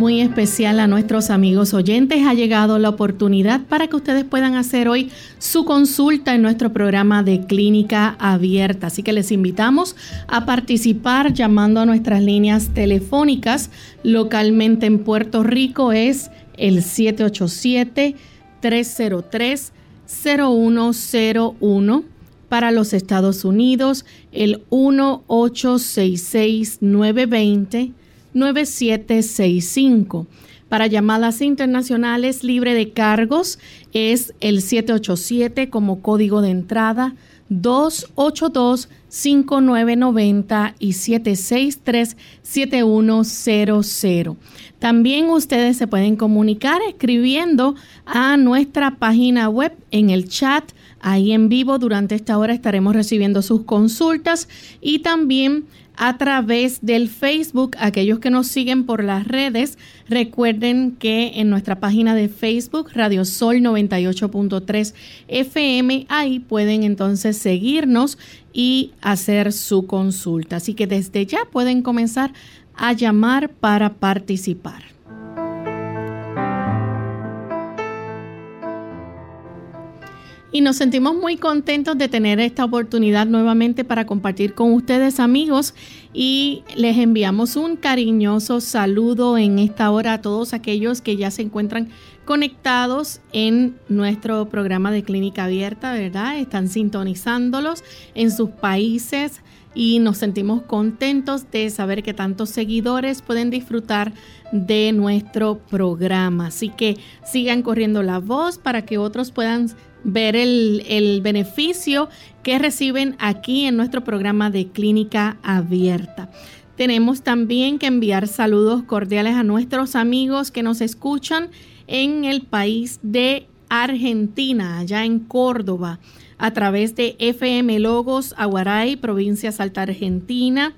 Muy especial a nuestros amigos oyentes. Ha llegado la oportunidad para que ustedes puedan hacer hoy su consulta en nuestro programa de clínica abierta. Así que les invitamos a participar llamando a nuestras líneas telefónicas. Localmente en Puerto Rico es el 787-303-0101. Para los Estados Unidos, el 1866 920 9765. Para llamadas internacionales libre de cargos es el 787 como código de entrada 282-5990 y 763-7100. También ustedes se pueden comunicar escribiendo a nuestra página web en el chat. Ahí en vivo durante esta hora estaremos recibiendo sus consultas y también a través del Facebook. Aquellos que nos siguen por las redes, recuerden que en nuestra página de Facebook, Radio Sol 98.3 FM, ahí pueden entonces seguirnos y hacer su consulta. Así que desde ya pueden comenzar a llamar para participar. Y nos sentimos muy contentos de tener esta oportunidad nuevamente para compartir con ustedes amigos y les enviamos un cariñoso saludo en esta hora a todos aquellos que ya se encuentran conectados en nuestro programa de clínica abierta, ¿verdad? Están sintonizándolos en sus países y nos sentimos contentos de saber que tantos seguidores pueden disfrutar de nuestro programa. Así que sigan corriendo la voz para que otros puedan ver el, beneficio que reciben aquí en nuestro programa de clínica abierta. Tenemos también que enviar saludos cordiales a nuestros amigos que nos escuchan en el país de Argentina, allá en Córdoba, a través de FM Logos Aguaray, provincia Salta Argentina,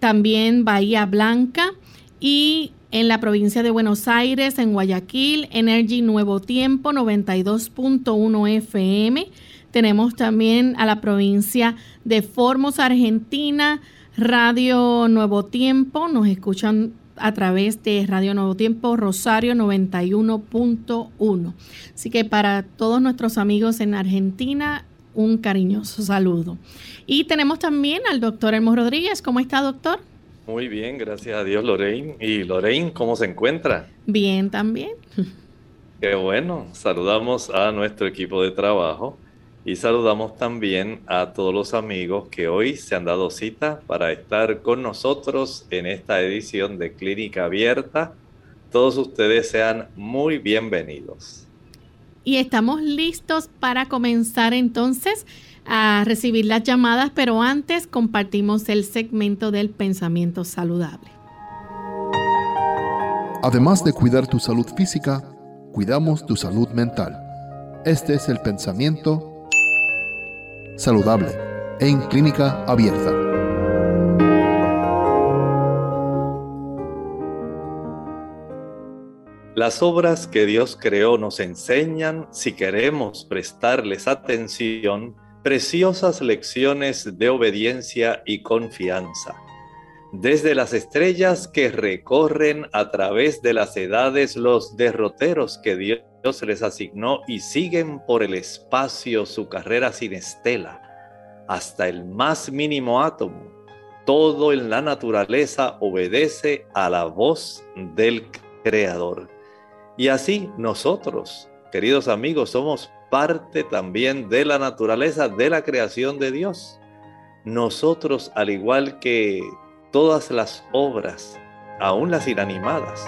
también Bahía Blanca y en la provincia de Buenos Aires, en Guayaquil, Energy Nuevo Tiempo 92.1 FM. Tenemos también a la provincia de Formos, Argentina, Radio Nuevo Tiempo. Nos escuchan a través de Radio Nuevo Tiempo Rosario 91.1. Así que para todos nuestros amigos en Argentina, un cariñoso saludo. Y tenemos también al doctor Elmo Rodríguez. ¿Cómo está, doctor? Muy bien, gracias a Dios, Lorraine. ¿Y Lorraine, cómo se encuentra? Bien, también. Qué bueno. Saludamos a nuestro equipo de trabajo y saludamos también a todos los amigos que hoy se han dado cita para estar con nosotros en esta edición de Clínica Abierta. Todos ustedes sean muy bienvenidos. Y estamos listos para comenzar entonces a recibir las llamadas, pero antes compartimos el segmento del pensamiento saludable. Además de cuidar tu salud física, cuidamos tu salud mental. Este es el pensamiento saludable en clínica abierta. Las obras que Dios creó nos enseñan, si queremos prestarles atención, preciosas lecciones de obediencia y confianza. Desde las estrellas que recorren a través de las edades los derroteros que Dios les asignó y siguen por el espacio su carrera sin estela, hasta el más mínimo átomo, todo en la naturaleza obedece a la voz del Creador. Y así nosotros, queridos amigos, somos parte también de la naturaleza de la creación de Dios. Nosotros, al igual que todas las obras, aún las inanimadas,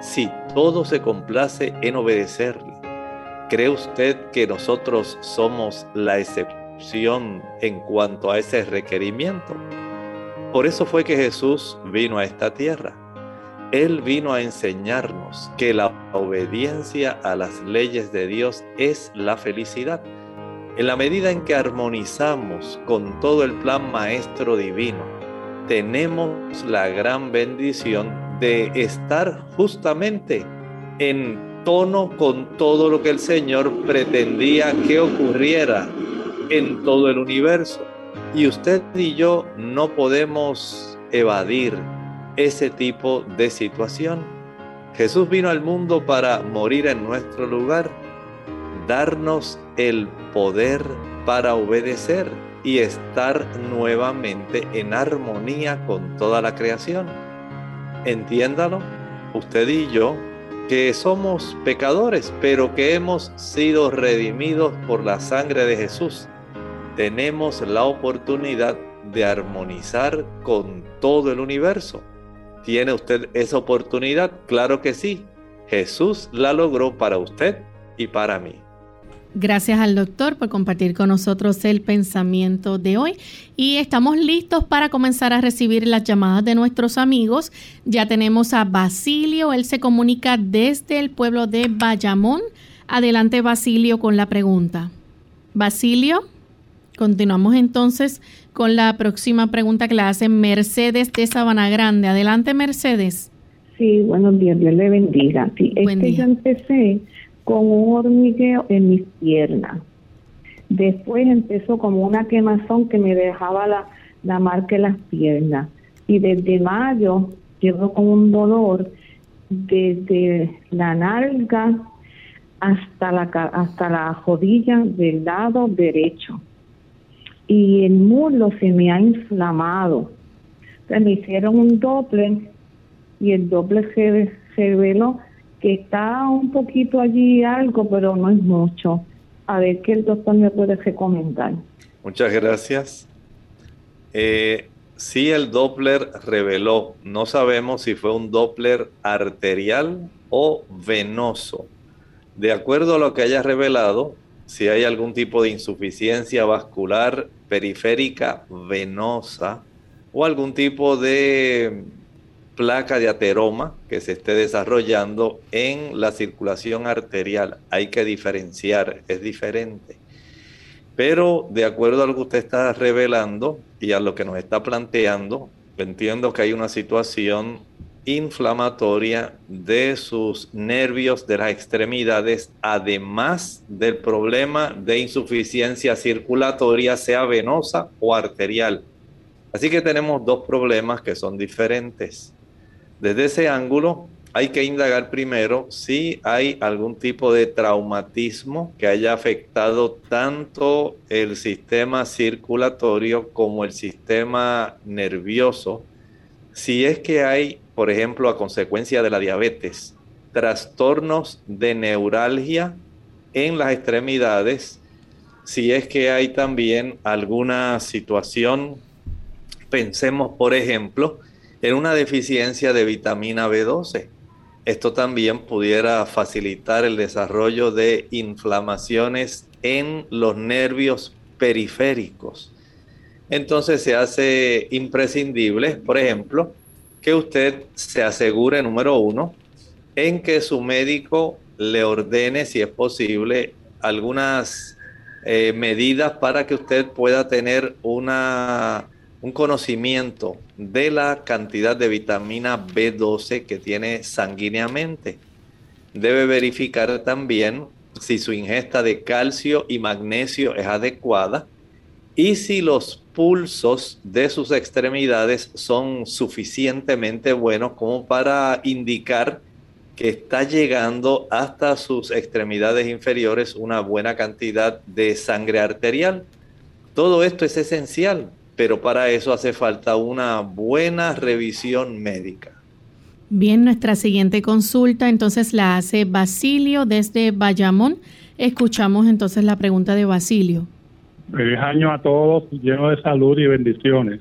si todo se complace en obedecerle, ¿Cree usted que nosotros somos la excepción en cuanto a ese requerimiento? Por eso fue que Jesús vino a esta tierra. Él vino a enseñarnos que la obediencia a las leyes de Dios es la felicidad. En la medida en que armonizamos con todo el plan maestro divino, tenemos la gran bendición de estar justamente en tono con todo lo que el Señor pretendía que ocurriera en todo el universo. Y usted y yo no podemos evadir ese tipo de situación. Jesús vino al mundo para morir en nuestro lugar, darnos el poder para obedecer y estar nuevamente en armonía con toda la creación. Entiéndalo, usted y yo que somos pecadores, pero que hemos sido redimidos por la sangre de Jesús. Tenemos la oportunidad de armonizar con todo el universo. ¿Tiene usted esa oportunidad? Claro que sí. Jesús la logró para usted y para mí. Gracias al doctor por compartir con nosotros el pensamiento de hoy y estamos listos para comenzar a recibir las llamadas de nuestros amigos. Ya tenemos a Basilio, él se comunica desde el pueblo de Bayamón. Adelante Basilio con la pregunta. Basilio, continuamos entonces con la próxima pregunta que le hace Mercedes de Sabana Grande. Adelante Mercedes. Sí, buenos días, Dios le bendiga. Sí, Buen día. yo empecé con un hormigueo en mis piernas. Después empezó como una quemazón que me dejaba la, la marca en las piernas. Y desde mayo llevo con un dolor desde la nalga hasta la, hasta la rodilla del lado derecho. Y el muslo se me ha inflamado. Entonces me hicieron un doble y el doble se reveló que está un poquito allí algo, pero no es mucho. A ver qué el doctor me puede recomendar. Muchas gracias. Eh, sí, el Doppler reveló, no sabemos si fue un Doppler arterial o venoso. De acuerdo a lo que haya revelado, si hay algún tipo de insuficiencia vascular periférica venosa o algún tipo de placa de ateroma que se esté desarrollando en la circulación arterial. Hay que diferenciar, es diferente. Pero de acuerdo a lo que usted está revelando y a lo que nos está planteando, entiendo que hay una situación inflamatoria de sus nervios de las extremidades, además del problema de insuficiencia circulatoria, sea venosa o arterial. Así que tenemos dos problemas que son diferentes. Desde ese ángulo hay que indagar primero si hay algún tipo de traumatismo que haya afectado tanto el sistema circulatorio como el sistema nervioso. Si es que hay, por ejemplo, a consecuencia de la diabetes, trastornos de neuralgia en las extremidades, si es que hay también alguna situación, pensemos por ejemplo, en una deficiencia de vitamina B12. Esto también pudiera facilitar el desarrollo de inflamaciones en los nervios periféricos. Entonces se hace imprescindible, por ejemplo, que usted se asegure, número uno, en que su médico le ordene, si es posible, algunas eh, medidas para que usted pueda tener una un conocimiento de la cantidad de vitamina B12 que tiene sanguíneamente. Debe verificar también si su ingesta de calcio y magnesio es adecuada y si los pulsos de sus extremidades son suficientemente buenos como para indicar que está llegando hasta sus extremidades inferiores una buena cantidad de sangre arterial. Todo esto es esencial pero para eso hace falta una buena revisión médica. Bien, nuestra siguiente consulta entonces la hace Basilio desde Bayamón. Escuchamos entonces la pregunta de Basilio. Feliz año a todos, lleno de salud y bendiciones.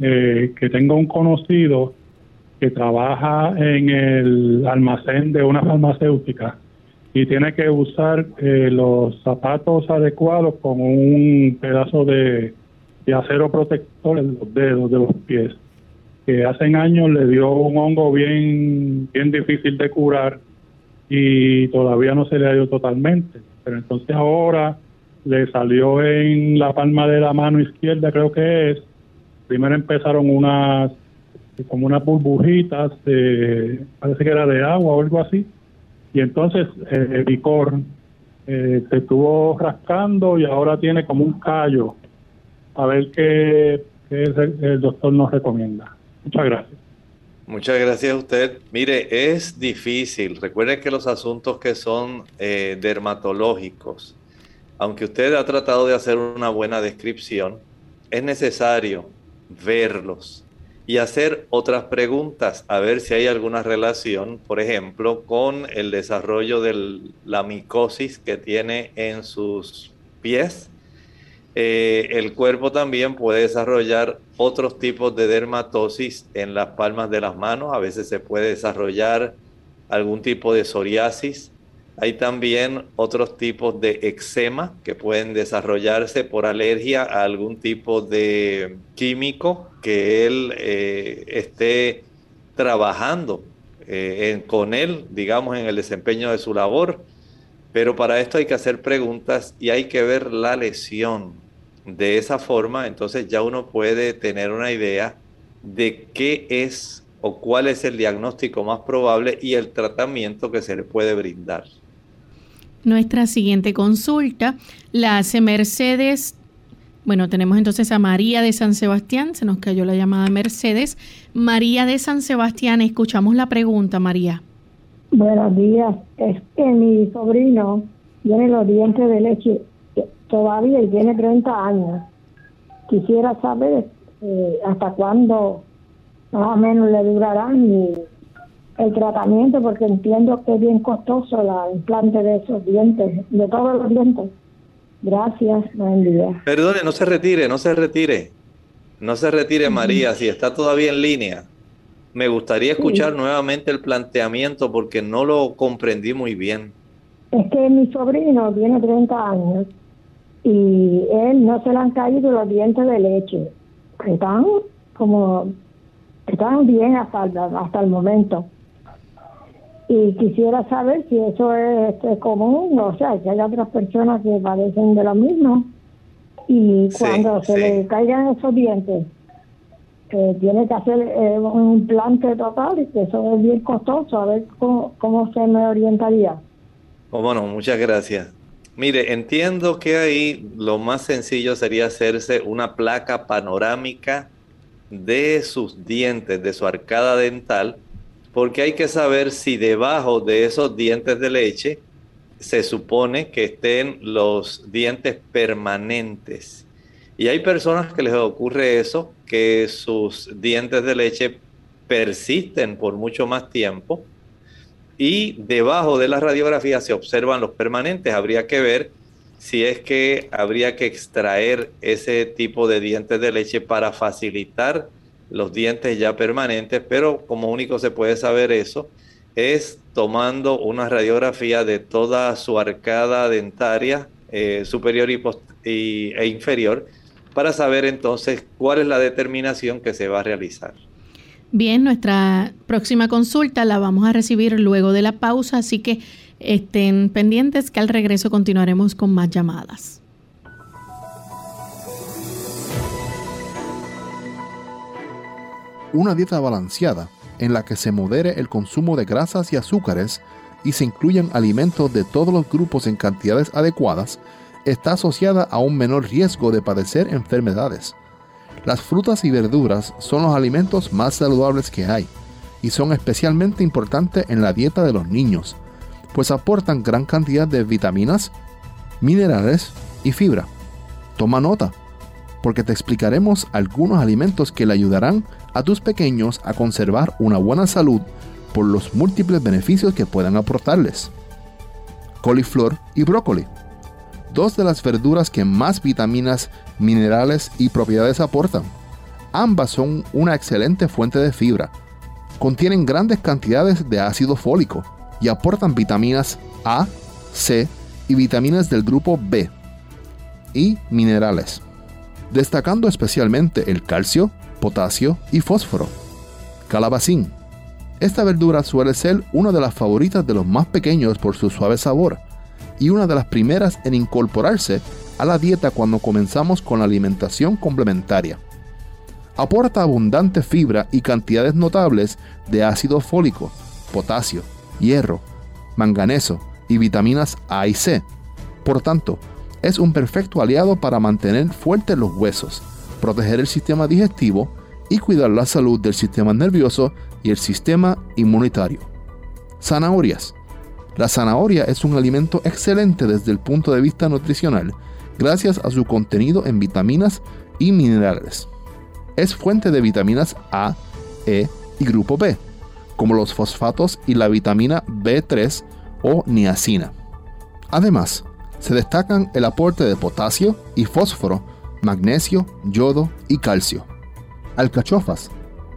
Eh, que tengo un conocido que trabaja en el almacén de una farmacéutica y tiene que usar eh, los zapatos adecuados con un pedazo de, acero protector en los dedos de los pies que hace años le dio un hongo bien bien difícil de curar y todavía no se le ha ido totalmente pero entonces ahora le salió en la palma de la mano izquierda creo que es primero empezaron unas como unas burbujitas parece que era de agua o algo así y entonces eh, el licor eh, se estuvo rascando y ahora tiene como un callo. A ver qué, el, doctor nos recomienda. Muchas gracias. Muchas gracias a usted. Mire, es difícil. Recuerde que los asuntos que son eh, dermatológicos, aunque usted ha tratado de hacer una buena descripción, es necesario verlos, y hacer otras preguntas, a ver si hay alguna relación, por ejemplo, con el desarrollo de la micosis que tiene en sus pies. Eh, el cuerpo también puede desarrollar otros tipos de dermatosis en las palmas de las manos, a veces se puede desarrollar algún tipo de psoriasis hay también otros tipos de eczema que pueden desarrollarse por alergia a algún tipo de químico que él eh, esté trabajando eh, con él, digamos, en el desempeño de su labor. Pero para esto hay que hacer preguntas y hay que ver la lesión. De esa forma, entonces ya uno puede tener una idea de qué es o cuál es el diagnóstico más probable y el tratamiento que se le puede brindar. Nuestra siguiente consulta la hace Mercedes. Bueno, tenemos entonces a María de San Sebastián. Se nos cayó la llamada Mercedes. María de San Sebastián, escuchamos la pregunta, María. Buenos días. Es que mi sobrino tiene los dientes de leche todavía y tiene 30 años. Quisiera saber eh, hasta cuándo más o menos le durarán el tratamiento porque entiendo que es bien costoso la implante de esos dientes, de todos los dientes. Gracias, buen día. Perdone, no se retire, no se retire. No se retire, María, si está todavía en línea. Me gustaría escuchar nuevamente el planteamiento porque no lo comprendí muy bien. Es que mi sobrino tiene 30 años y él no se le han caído los dientes de leche. Están como, están bien hasta, hasta el momento y quisiera saber si eso es, común, o sea, que hay otras personas que padecen de lo mismo y cuando se le caigan esos dientes, eh, tiene que hacer eh, un implante total y que eso es bien costoso, a ver cómo, cómo se me orientaría. Oh, bueno, muchas gracias. Mire, entiendo que ahí lo más sencillo sería hacerse una placa panorámica de sus dientes, de su arcada dental, porque hay que saber si debajo de esos dientes de leche se supone que estén los dientes permanentes. Y hay personas que les ocurre eso, que sus dientes de leche persisten por mucho más tiempo y debajo de la radiografía se observan los permanentes. Habría que ver si es que habría que extraer ese tipo de dientes de leche para facilitar los dientes ya permanentes, pero como único se puede saber eso es tomando una radiografía de toda su arcada dentaria eh, superior y, e inferior para saber entonces cuál es la determinación que se va a realizar. Bien, nuestra próxima consulta la vamos a recibir luego de la pausa, así que estén pendientes que al regreso continuaremos con más llamadas. Una dieta balanceada en la que se modere el consumo de grasas y azúcares y se incluyan alimentos de todos los grupos en cantidades adecuadas, está asociada a un menor riesgo de padecer enfermedades. Las frutas y verduras son los alimentos más saludables que hay y son especialmente importantes en la dieta de los niños, pues aportan gran cantidad de vitaminas, minerales y fibra. Toma nota, porque te explicaremos algunos alimentos que le ayudarán a tus pequeños a conservar una buena salud por los múltiples beneficios que puedan aportarles. Coliflor y brócoli. Dos de las verduras que más vitaminas, minerales y propiedades aportan. Ambas son una excelente fuente de fibra. Contienen grandes cantidades de ácido fólico y aportan vitaminas A, C y vitaminas del grupo B y minerales, destacando especialmente el calcio, potasio y fósforo. Calabacín. Esta verdura suele ser una de las favoritas de los más pequeños por su suave sabor y una de las primeras en incorporarse a la dieta cuando comenzamos con la alimentación complementaria. Aporta abundante fibra y cantidades notables de ácido fólico, potasio, hierro, manganeso y vitaminas A y C. Por tanto, es un perfecto aliado para mantener fuertes los huesos, proteger el sistema digestivo y cuidar la salud del sistema nervioso y el sistema inmunitario. Zanahorias. La zanahoria es un alimento excelente desde el punto de vista nutricional gracias a su contenido en vitaminas y minerales. Es fuente de vitaminas A, E y grupo B, como los fosfatos y la vitamina B3 o niacina. Además, se destacan el aporte de potasio y fósforo, magnesio, yodo y calcio. Alcachofas,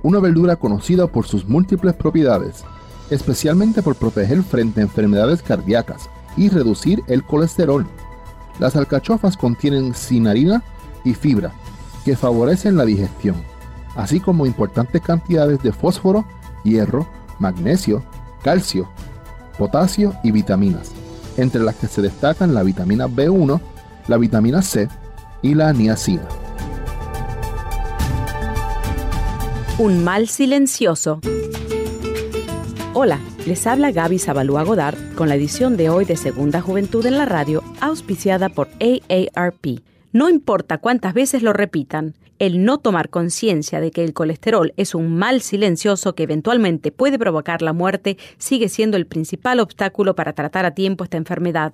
una verdura conocida por sus múltiples propiedades, especialmente por proteger frente a enfermedades cardíacas y reducir el colesterol. Las alcachofas contienen cinarina y fibra, que favorecen la digestión, así como importantes cantidades de fósforo, hierro, magnesio, calcio, potasio y vitaminas, entre las que se destacan la vitamina B1, la vitamina C y la niacina. Un mal silencioso. Hola, les habla Gaby Zabalúa Godard con la edición de hoy de Segunda Juventud en la Radio, auspiciada por AARP. No importa cuántas veces lo repitan, el no tomar conciencia de que el colesterol es un mal silencioso que eventualmente puede provocar la muerte sigue siendo el principal obstáculo para tratar a tiempo esta enfermedad.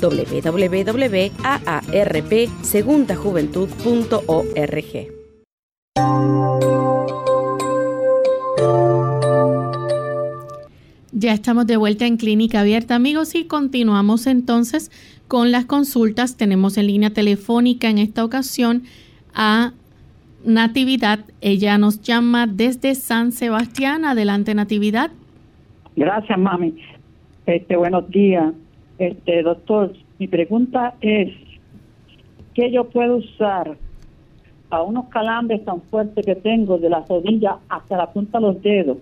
www.aarpsegundajuventud.org. Ya estamos de vuelta en Clínica Abierta, amigos, y continuamos entonces con las consultas. Tenemos en línea telefónica en esta ocasión a Natividad. Ella nos llama desde San Sebastián. Adelante, Natividad. Gracias, mami. Este, buenos días. Este, doctor, mi pregunta es, ¿qué yo puedo usar a unos calambres tan fuertes que tengo de la rodilla hasta la punta de los dedos?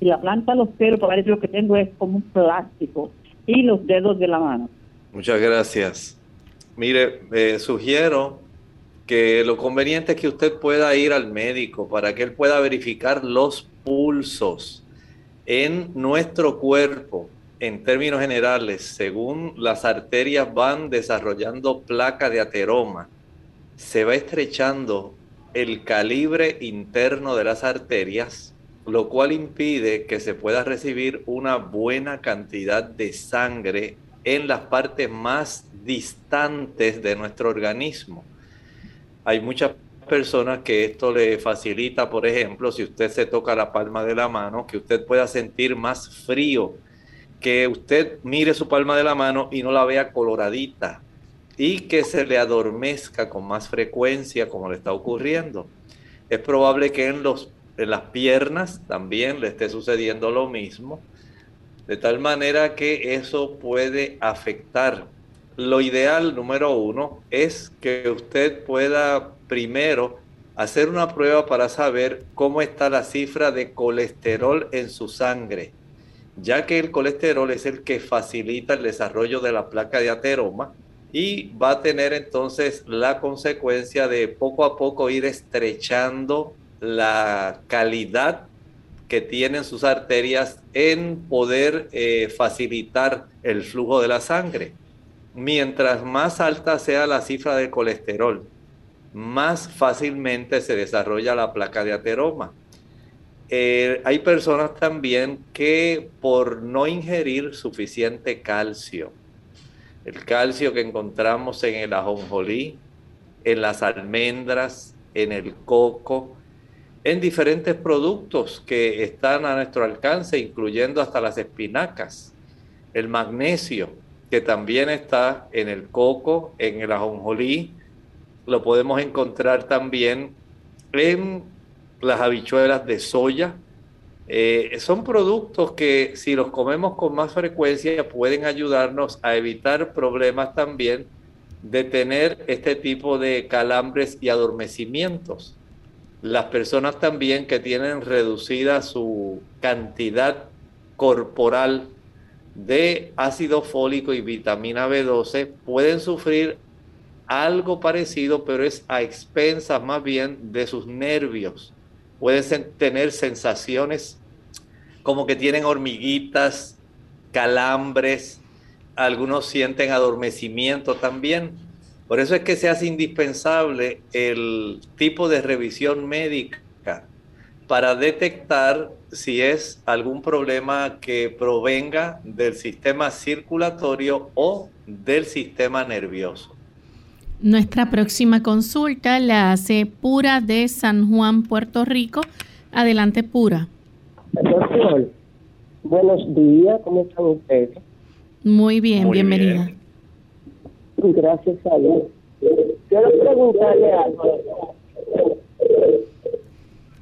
Y la planta de los pelos, parece lo que tengo es como un plástico y los dedos de la mano. Muchas gracias. Mire, sugiero que lo conveniente es que usted pueda ir al médico para que él pueda verificar los pulsos en nuestro cuerpo en términos generales, según las arterias van desarrollando placa de ateroma, se va estrechando el calibre interno de las arterias, lo cual impide que se pueda recibir una buena cantidad de sangre en las partes más distantes de nuestro organismo. Hay muchas personas que esto le facilita, por ejemplo, si usted se toca la palma de la mano, que usted pueda sentir más frío que usted mire su palma de la mano y no la vea coloradita y que se le adormezca con más frecuencia como le está ocurriendo. Es probable que en, los, en las piernas también le esté sucediendo lo mismo, de tal manera que eso puede afectar. Lo ideal, número uno, es que usted pueda primero hacer una prueba para saber cómo está la cifra de colesterol en su sangre, ya que el colesterol es el que facilita el desarrollo de la placa de ateroma y va a tener entonces la consecuencia de poco a poco ir estrechando la calidad que tienen sus arterias en poder eh, facilitar el flujo de la sangre. Mientras más alta sea la cifra de colesterol, más fácilmente se desarrolla la placa de ateroma. Eh, hay personas también que por no ingerir suficiente calcio, el calcio que encontramos en el ajonjolí, en las almendras, en el coco, en diferentes productos que están a nuestro alcance, incluyendo hasta las espinacas, el magnesio, que también está en el coco, en el ajonjolí, lo podemos encontrar también en las habichuelas de soya, eh, son productos que si los comemos con más frecuencia pueden ayudarnos a evitar problemas también de tener este tipo de calambres y adormecimientos. Las personas también que tienen reducida su cantidad corporal de ácido fólico y vitamina B12 pueden sufrir algo parecido, pero es a expensas más bien de sus nervios pueden tener sensaciones como que tienen hormiguitas, calambres, algunos sienten adormecimiento también. Por eso es que se hace indispensable el tipo de revisión médica para detectar si es algún problema que provenga del sistema circulatorio o del sistema nervioso. Nuestra próxima consulta la hace Pura de San Juan, Puerto Rico. Adelante, Pura. Doctor, buenos días, ¿cómo están ustedes? Muy bien, bienvenida. Gracias a Dios. Quiero preguntarle algo.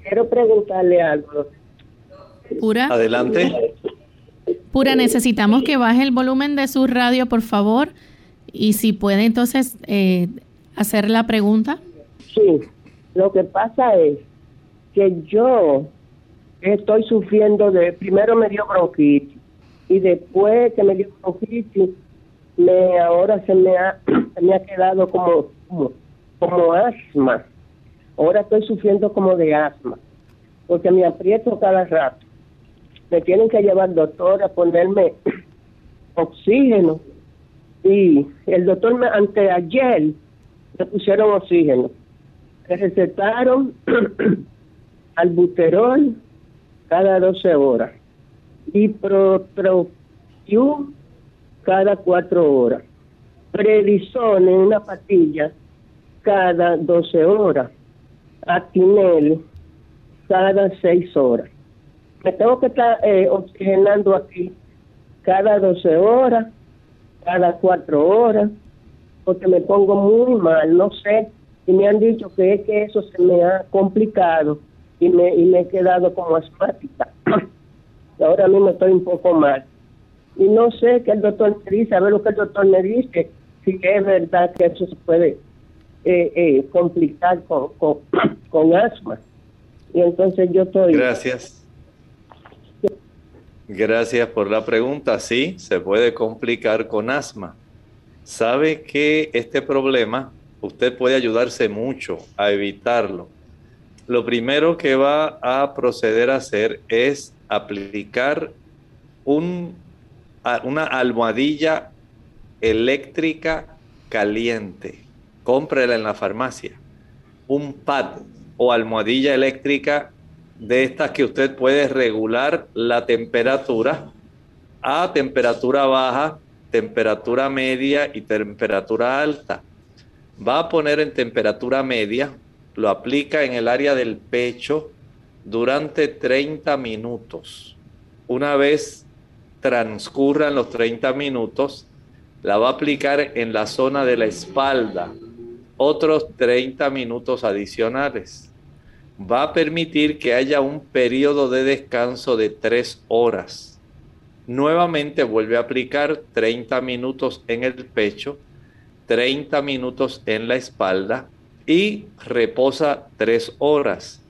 Quiero preguntarle algo. Pura. Adelante. Pura, necesitamos que baje el volumen de su radio, por favor. Y si puede entonces eh, hacer la pregunta. Sí, lo que pasa es que yo estoy sufriendo de, primero me dio bronquitis y después que me dio bronquitis, me, ahora se me ha, me ha quedado como, como, como asma. Ahora estoy sufriendo como de asma, porque me aprieto cada rato. Me tienen que llevar al doctor a ponerme oxígeno y el doctor me, anteayer le pusieron oxígeno. Le recetaron albuterol cada 12 horas y pro, cada 4 horas. Predison en una pastilla cada 12 horas. Atinel cada 6 horas. Me tengo que estar eh, oxigenando aquí cada 12 horas cada cuatro horas, porque me pongo muy mal, no sé, y me han dicho que es que eso se me ha complicado y me, y me he quedado como asmática. Ahora mismo estoy un poco mal. Y no sé qué el doctor me dice, a ver lo que el doctor me dice, si es verdad que eso se puede eh, eh, complicar con, con, con asma. Y entonces yo estoy... Gracias. Gracias por la pregunta. Sí, se puede complicar con asma. Sabe que este problema usted puede ayudarse mucho a evitarlo. Lo primero que va a proceder a hacer es aplicar un, una almohadilla eléctrica caliente. Cómprela en la farmacia. Un pad o almohadilla eléctrica de estas que usted puede regular la temperatura a temperatura baja, temperatura media y temperatura alta. Va a poner en temperatura media, lo aplica en el área del pecho durante 30 minutos. Una vez transcurran los 30 minutos, la va a aplicar en la zona de la espalda otros 30 minutos adicionales va a permitir que haya un periodo de descanso de tres horas. Nuevamente vuelve a aplicar 30 minutos en el pecho, 30 minutos en la espalda y reposa tres horas.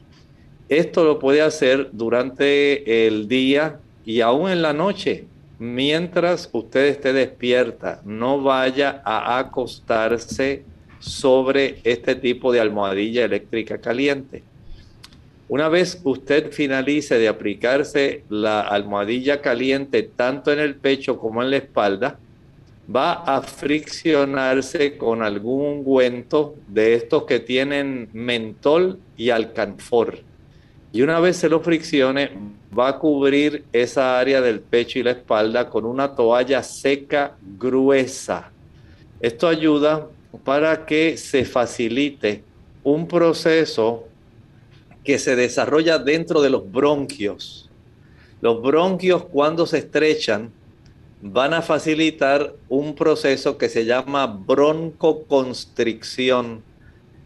Esto lo puede hacer durante el día y aún en la noche, mientras usted esté despierta. No vaya a acostarse sobre este tipo de almohadilla eléctrica caliente. Una vez usted finalice de aplicarse la almohadilla caliente tanto en el pecho como en la espalda, va a friccionarse con algún ungüento de estos que tienen mentol y alcanfor. Y una vez se lo friccione, va a cubrir esa área del pecho y la espalda con una toalla seca gruesa. Esto ayuda para que se facilite un proceso que se desarrolla dentro de los bronquios. Los bronquios cuando se estrechan van a facilitar un proceso que se llama broncoconstricción.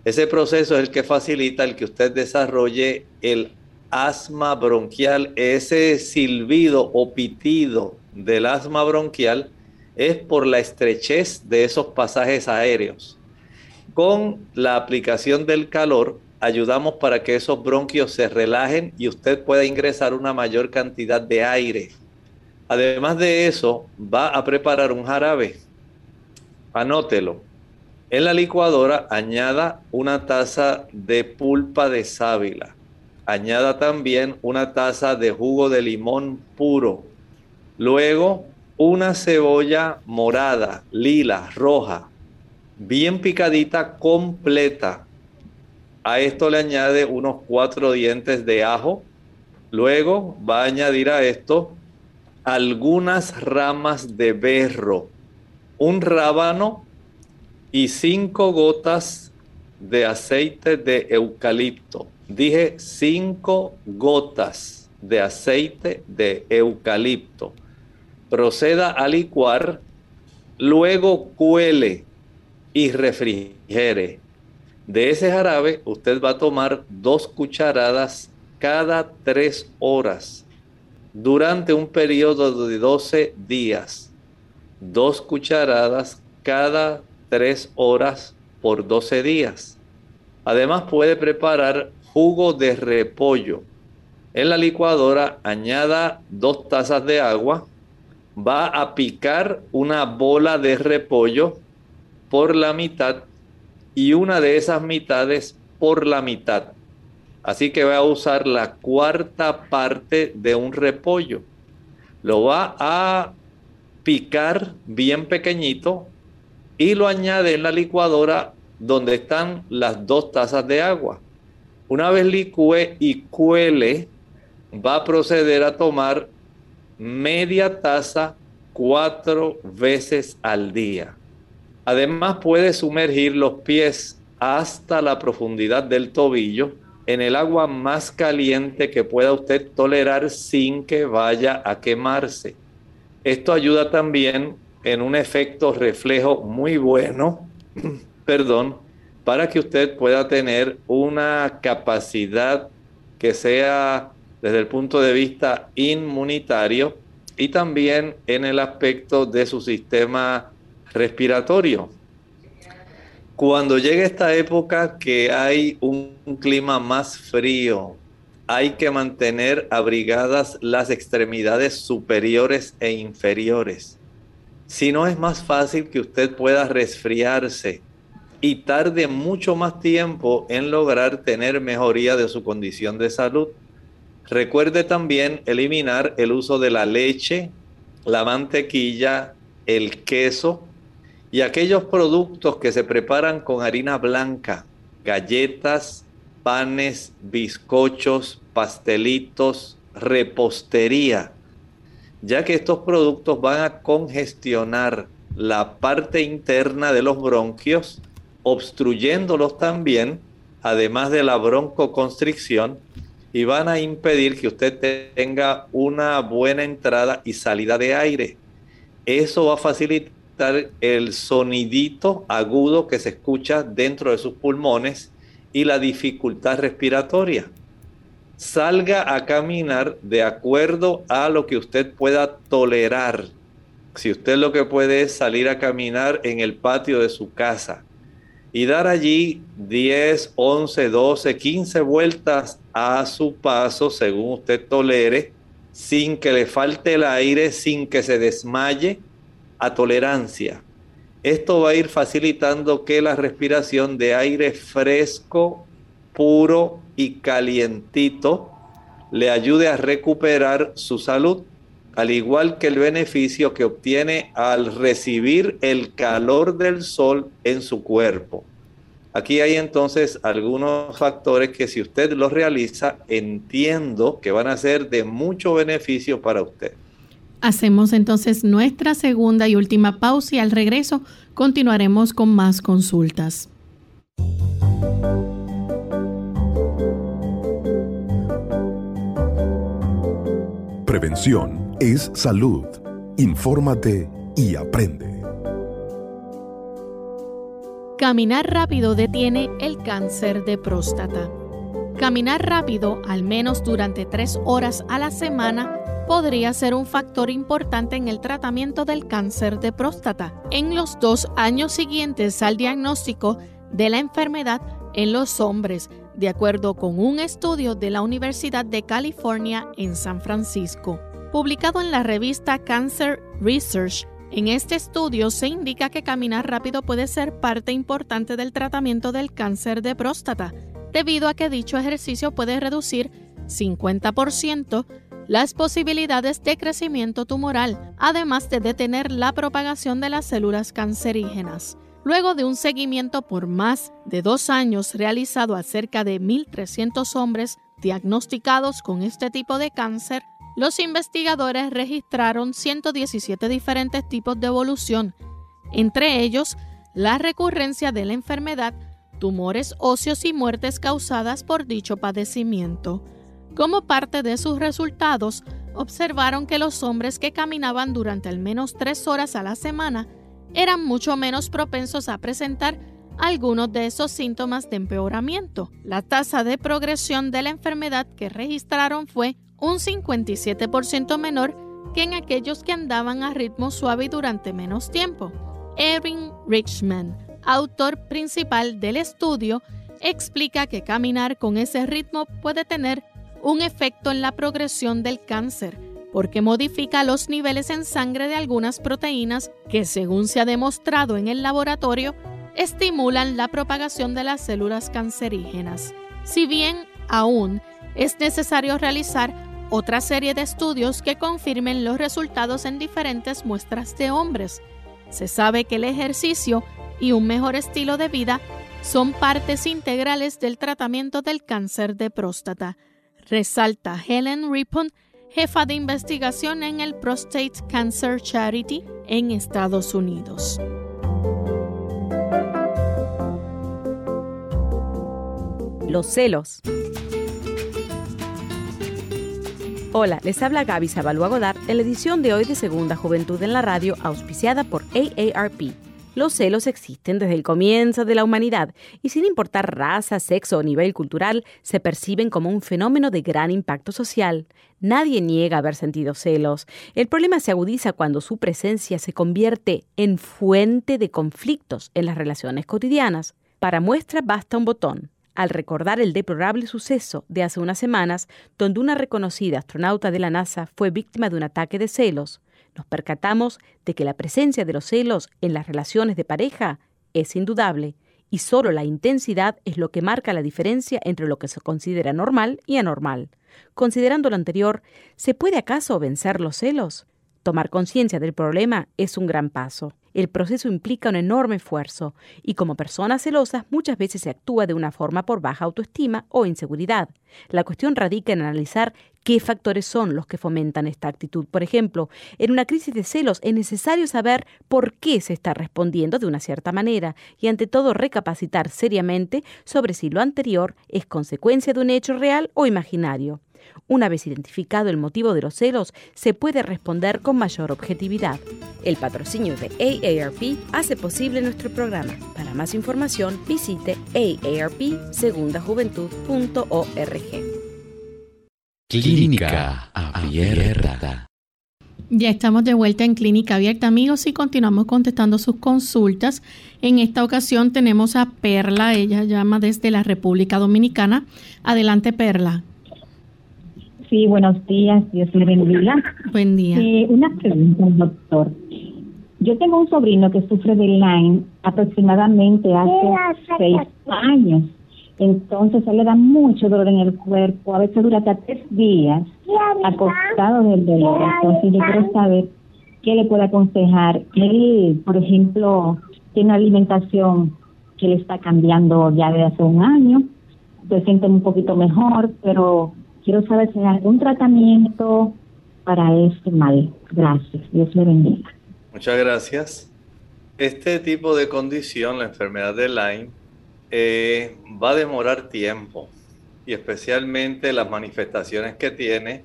Ese proceso es el que facilita el que usted desarrolle el asma bronquial, ese silbido o pitido del asma bronquial es por la estrechez de esos pasajes aéreos. Con la aplicación del calor ayudamos para que esos bronquios se relajen y usted pueda ingresar una mayor cantidad de aire. Además de eso, va a preparar un jarabe. Anótelo. En la licuadora añada una taza de pulpa de sábila. Añada también una taza de jugo de limón puro. Luego una cebolla morada, lila, roja, bien picadita, completa. A esto le añade unos cuatro dientes de ajo. Luego va a añadir a esto algunas ramas de berro, un rábano y cinco gotas de aceite de eucalipto. Dije cinco gotas de aceite de eucalipto proceda a licuar, luego cuele y refrigere. De ese jarabe usted va a tomar dos cucharadas cada tres horas durante un periodo de 12 días. Dos cucharadas cada tres horas por 12 días. Además puede preparar jugo de repollo. En la licuadora añada dos tazas de agua, va a picar una bola de repollo por la mitad y una de esas mitades por la mitad. Así que va a usar la cuarta parte de un repollo. Lo va a picar bien pequeñito y lo añade en la licuadora donde están las dos tazas de agua. Una vez licúe y cuele, va a proceder a tomar media taza cuatro veces al día. Además puede sumergir los pies hasta la profundidad del tobillo en el agua más caliente que pueda usted tolerar sin que vaya a quemarse. Esto ayuda también en un efecto reflejo muy bueno, perdón, para que usted pueda tener una capacidad que sea desde el punto de vista inmunitario y también en el aspecto de su sistema respiratorio. Cuando llega esta época que hay un, clima más frío, hay que mantener abrigadas las extremidades superiores e inferiores. Si no es más fácil que usted pueda resfriarse y tarde mucho más tiempo en lograr tener mejoría de su condición de salud. Recuerde también eliminar el uso de la leche, la mantequilla, el queso y aquellos productos que se preparan con harina blanca, galletas, panes, bizcochos, pastelitos, repostería, ya que estos productos van a congestionar la parte interna de los bronquios, obstruyéndolos también, además de la broncoconstricción, y van a impedir que usted tenga una buena entrada y salida de aire. Eso va a facilitar el sonidito agudo que se escucha dentro de sus pulmones y la dificultad respiratoria. Salga a caminar de acuerdo a lo que usted pueda tolerar. Si usted lo que puede es salir a caminar en el patio de su casa, y dar allí 10, 11, 12, 15 vueltas a su paso según usted tolere, sin que le falte el aire, sin que se desmaye, a tolerancia. Esto va a ir facilitando que la respiración de aire fresco, puro y calientito le ayude a recuperar su salud, al igual que el beneficio que obtiene al recibir el calor del sol en su cuerpo. Aquí hay entonces algunos factores que si usted los realiza, entiendo que van a ser de mucho beneficio para usted. Hacemos entonces nuestra segunda y última pausa y al regreso continuaremos con más consultas. Prevención es salud. Infórmate y aprende. Caminar rápido detiene el cáncer de próstata. Caminar rápido, al menos durante tres horas a la semana, podría ser un factor importante en el tratamiento del cáncer de próstata en los dos años siguientes al diagnóstico de la enfermedad en los hombres, de acuerdo con un estudio de la Universidad de California en San Francisco. Publicado en la revista Cancer Research, en este estudio se indica que caminar rápido puede ser parte importante del tratamiento del cáncer de próstata, debido a que dicho ejercicio puede reducir 50% las posibilidades de crecimiento tumoral, además de detener la propagación de las células cancerígenas. Luego de un seguimiento por más de dos años realizado a cerca de 1.300 hombres diagnosticados con este tipo de cáncer, los investigadores registraron 117 diferentes tipos de evolución, entre ellos la recurrencia de la enfermedad, tumores óseos y muertes causadas por dicho padecimiento. Como parte de sus resultados, observaron que los hombres que caminaban durante al menos tres horas a la semana eran mucho menos propensos a presentar algunos de esos síntomas de empeoramiento. La tasa de progresión de la enfermedad que registraron fue un 57% menor que en aquellos que andaban a ritmo suave durante menos tiempo. Erin Richman, autor principal del estudio, explica que caminar con ese ritmo puede tener un efecto en la progresión del cáncer, porque modifica los niveles en sangre de algunas proteínas que, según se ha demostrado en el laboratorio, estimulan la propagación de las células cancerígenas. Si bien aún es necesario realizar otra serie de estudios que confirmen los resultados en diferentes muestras de hombres. Se sabe que el ejercicio y un mejor estilo de vida son partes integrales del tratamiento del cáncer de próstata, resalta Helen Ripon, jefa de investigación en el Prostate Cancer Charity en Estados Unidos. Los celos. Hola, les habla Gaby Zabalúa Godard en la edición de hoy de Segunda Juventud en la Radio, auspiciada por AARP. Los celos existen desde el comienzo de la humanidad y sin importar raza, sexo o nivel cultural, se perciben como un fenómeno de gran impacto social. Nadie niega haber sentido celos. El problema se agudiza cuando su presencia se convierte en fuente de conflictos en las relaciones cotidianas. Para muestra basta un botón al recordar el deplorable suceso de hace unas semanas donde una reconocida astronauta de la NASA fue víctima de un ataque de celos, nos percatamos de que la presencia de los celos en las relaciones de pareja es indudable y solo la intensidad es lo que marca la diferencia entre lo que se considera normal y anormal. Considerando lo anterior, ¿se puede acaso vencer los celos? Tomar conciencia del problema es un gran paso. El proceso implica un enorme esfuerzo y como personas celosas muchas veces se actúa de una forma por baja autoestima o inseguridad. La cuestión radica en analizar qué factores son los que fomentan esta actitud. Por ejemplo, en una crisis de celos es necesario saber por qué se está respondiendo de una cierta manera y ante todo recapacitar seriamente sobre si lo anterior es consecuencia de un hecho real o imaginario. Una vez identificado el motivo de los celos, se puede responder con mayor objetividad. El patrocinio de AARP hace posible nuestro programa. Para más información, visite aarpsegundajuventud.org. Clínica Abierta. Ya estamos de vuelta en Clínica Abierta, amigos, y continuamos contestando sus consultas. En esta ocasión tenemos a Perla, ella llama desde la República Dominicana. Adelante, Perla. Sí, buenos días, Dios le bendiga. Buen día. Eh, una pregunta, doctor. Yo tengo un sobrino que sufre de Lyme aproximadamente hace seis años. Entonces, él le da mucho dolor en el cuerpo, a veces dura hasta tres días acostado del dolor. Entonces, yo quiero saber qué le puede aconsejar. Él, por ejemplo, tiene una alimentación que le está cambiando ya desde hace un año, se siente un poquito mejor, pero quiero saber si hay algún tratamiento para este mal. Gracias. Dios le bendiga. Muchas gracias. Este tipo de condición, la enfermedad de Lyme, eh, va a demorar tiempo y especialmente las manifestaciones que tiene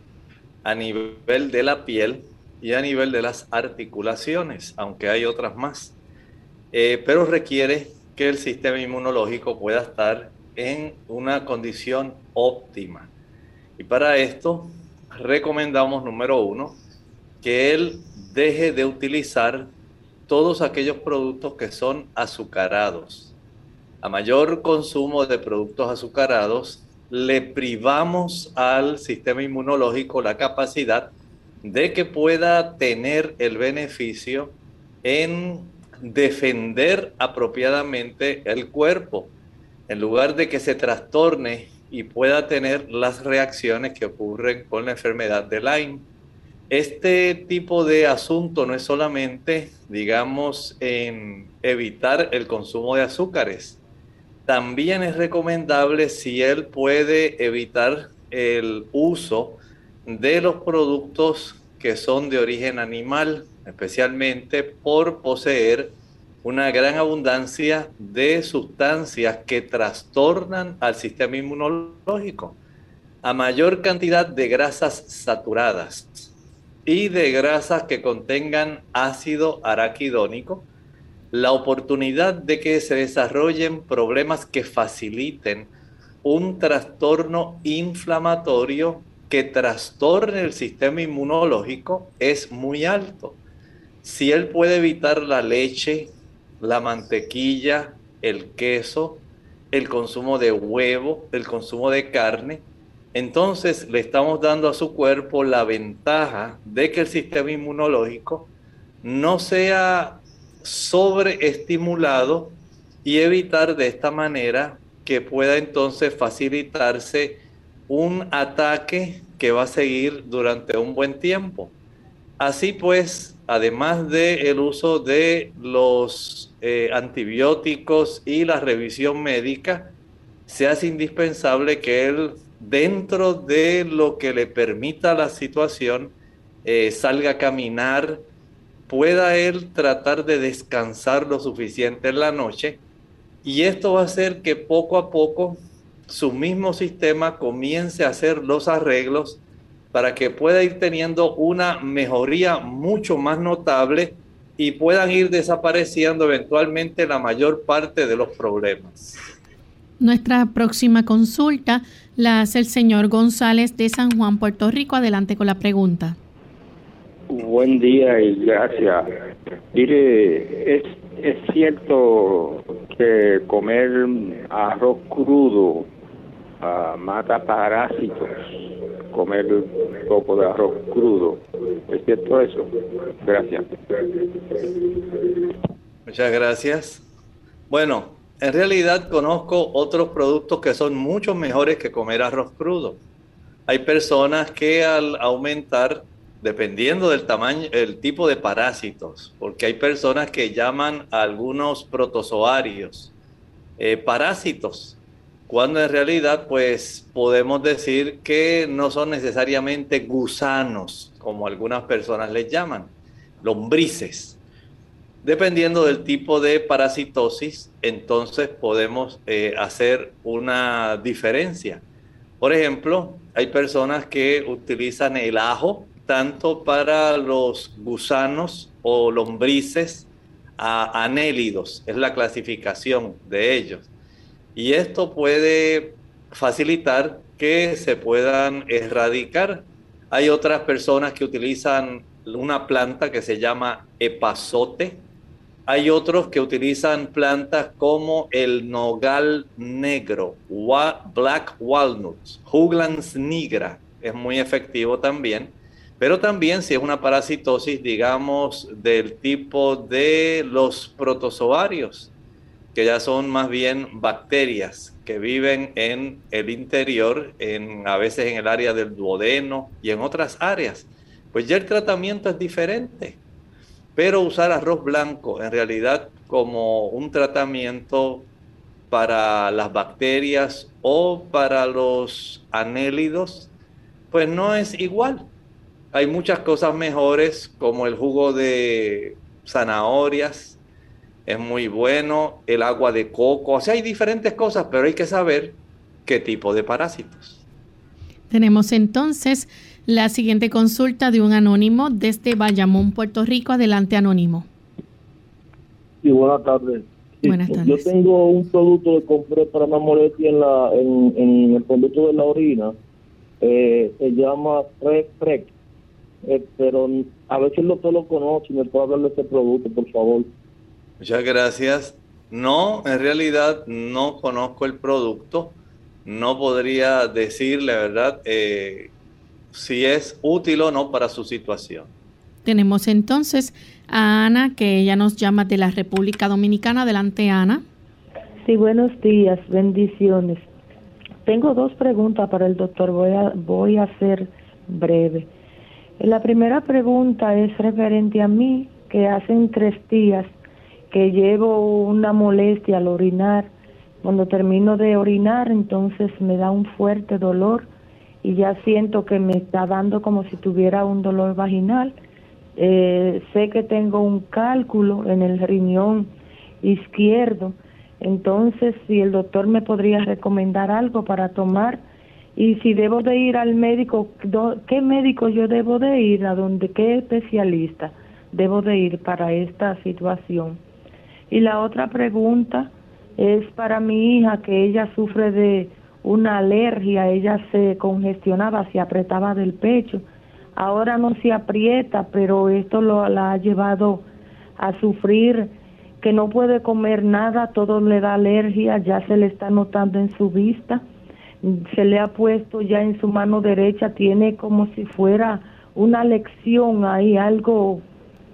a nivel de la piel y a nivel de las articulaciones, aunque hay otras más. Eh, pero requiere que el sistema inmunológico pueda estar en una condición óptima. Y para esto recomendamos, número uno, que él deje de utilizar todos aquellos productos que son azucarados. A mayor consumo de productos azucarados, le privamos al sistema inmunológico la capacidad de que pueda tener el beneficio en defender apropiadamente el cuerpo, en lugar de que se trastorne y pueda tener las reacciones que ocurren con la enfermedad de Lyme. Este tipo de asunto no es solamente, digamos, en evitar el consumo de azúcares, también es recomendable si él puede evitar el uso de los productos que son de origen animal, especialmente por poseer una gran abundancia de sustancias que trastornan al sistema inmunológico. A mayor cantidad de grasas saturadas y de grasas que contengan ácido araquidónico, la oportunidad de que se desarrollen problemas que faciliten un trastorno inflamatorio que trastorne el sistema inmunológico es muy alto. Si él puede evitar la leche, la mantequilla, el queso, el consumo de huevo, el consumo de carne, entonces le estamos dando a su cuerpo la ventaja de que el sistema inmunológico no sea sobreestimulado y evitar de esta manera que pueda entonces facilitarse un ataque que va a seguir durante un buen tiempo. Así pues, además del el uso de los eh, antibióticos y la revisión médica, se hace indispensable que él, dentro de lo que le permita la situación, eh, salga a caminar, pueda él tratar de descansar lo suficiente en la noche y esto va a hacer que poco a poco su mismo sistema comience a hacer los arreglos para que pueda ir teniendo una mejoría mucho más notable y puedan ir desapareciendo eventualmente la mayor parte de los problemas. Nuestra próxima consulta la hace el señor González de San Juan, Puerto Rico. Adelante con la pregunta. Buen día y gracias. Mire, ¿es, es cierto que comer arroz crudo uh, mata parásitos, comer un poco de arroz crudo. ¿Es cierto eso? Gracias. Muchas gracias. Bueno, en realidad conozco otros productos que son mucho mejores que comer arroz crudo. Hay personas que al aumentar dependiendo del tamaño, el tipo de parásitos, porque hay personas que llaman a algunos protozoarios eh, parásitos, cuando en realidad pues podemos decir que no son necesariamente gusanos, como algunas personas les llaman, lombrices. Dependiendo del tipo de parasitosis, entonces podemos eh, hacer una diferencia. Por ejemplo, hay personas que utilizan el ajo tanto para los gusanos o lombrices anélidos, es la clasificación de ellos. Y esto puede facilitar que se puedan erradicar. Hay otras personas que utilizan una planta que se llama epazote. Hay otros que utilizan plantas como el nogal negro, black walnuts, juglans nigra, es muy efectivo también. Pero también si es una parasitosis, digamos, del tipo de los protozoarios, que ya son más bien bacterias que viven en el interior, en, a veces en el área del duodeno y en otras áreas. Pues ya el tratamiento es diferente. Pero usar arroz blanco en realidad como un tratamiento para las bacterias o para los anélidos, pues no es igual. Hay muchas cosas mejores como el jugo de zanahorias, es muy bueno, el agua de coco, o sea, hay diferentes cosas, pero hay que saber qué tipo de parásitos. Tenemos entonces la siguiente consulta de un anónimo desde Bayamón, Puerto Rico. Adelante, anónimo. Sí, buenas tardes. buenas tardes. Yo tengo un producto que compré para una molestia en, la, en, el conducto de la orina. Eh, se llama Frec. Eh, pero a si el doctor lo conoce y me puede hablar de ese producto, por favor. Muchas gracias. No, en realidad no conozco el producto. No podría decirle, ¿verdad?, eh, si es útil o no para su situación. Tenemos entonces a Ana, que ella nos llama de la República Dominicana. Adelante, Ana. Sí, buenos días, bendiciones. Tengo dos preguntas para el doctor, voy a, voy a ser breve. La primera pregunta es referente a mí, que hacen tres días que llevo una molestia al orinar. Cuando termino de orinar, entonces me da un fuerte dolor y ya siento que me está dando como si tuviera un dolor vaginal. Eh, sé que tengo un cálculo en el riñón izquierdo, entonces si el doctor me podría recomendar algo para tomar y si debo de ir al médico, ¿qué médico yo debo de ir? ¿A dónde? ¿Qué especialista debo de ir para esta situación? Y la otra pregunta es para mi hija, que ella sufre de una alergia, ella se congestionaba, se apretaba del pecho. Ahora no se aprieta, pero esto lo, la ha llevado a sufrir que no puede comer nada, todo le da alergia, ya se le está notando en su vista, se le ha puesto ya en su mano derecha, tiene como si fuera una lección ahí, algo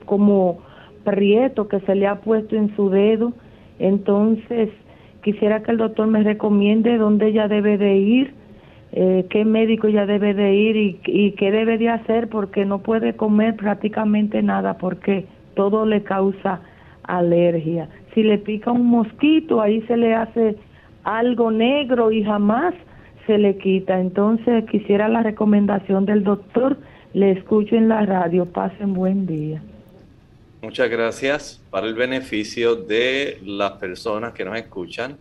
como prieto que se le ha puesto en su dedo. Entonces, quisiera que el doctor me recomiende dónde ella debe de ir, eh, qué médico ella debe de ir y, y qué debe de hacer porque no puede comer prácticamente nada porque todo le causa alergia. Si le pica un mosquito, ahí se le hace algo negro y jamás se le quita. Entonces quisiera la recomendación del doctor. Le escucho en la radio. Pasen buen día. Muchas gracias. Para el beneficio de las personas que nos escuchan,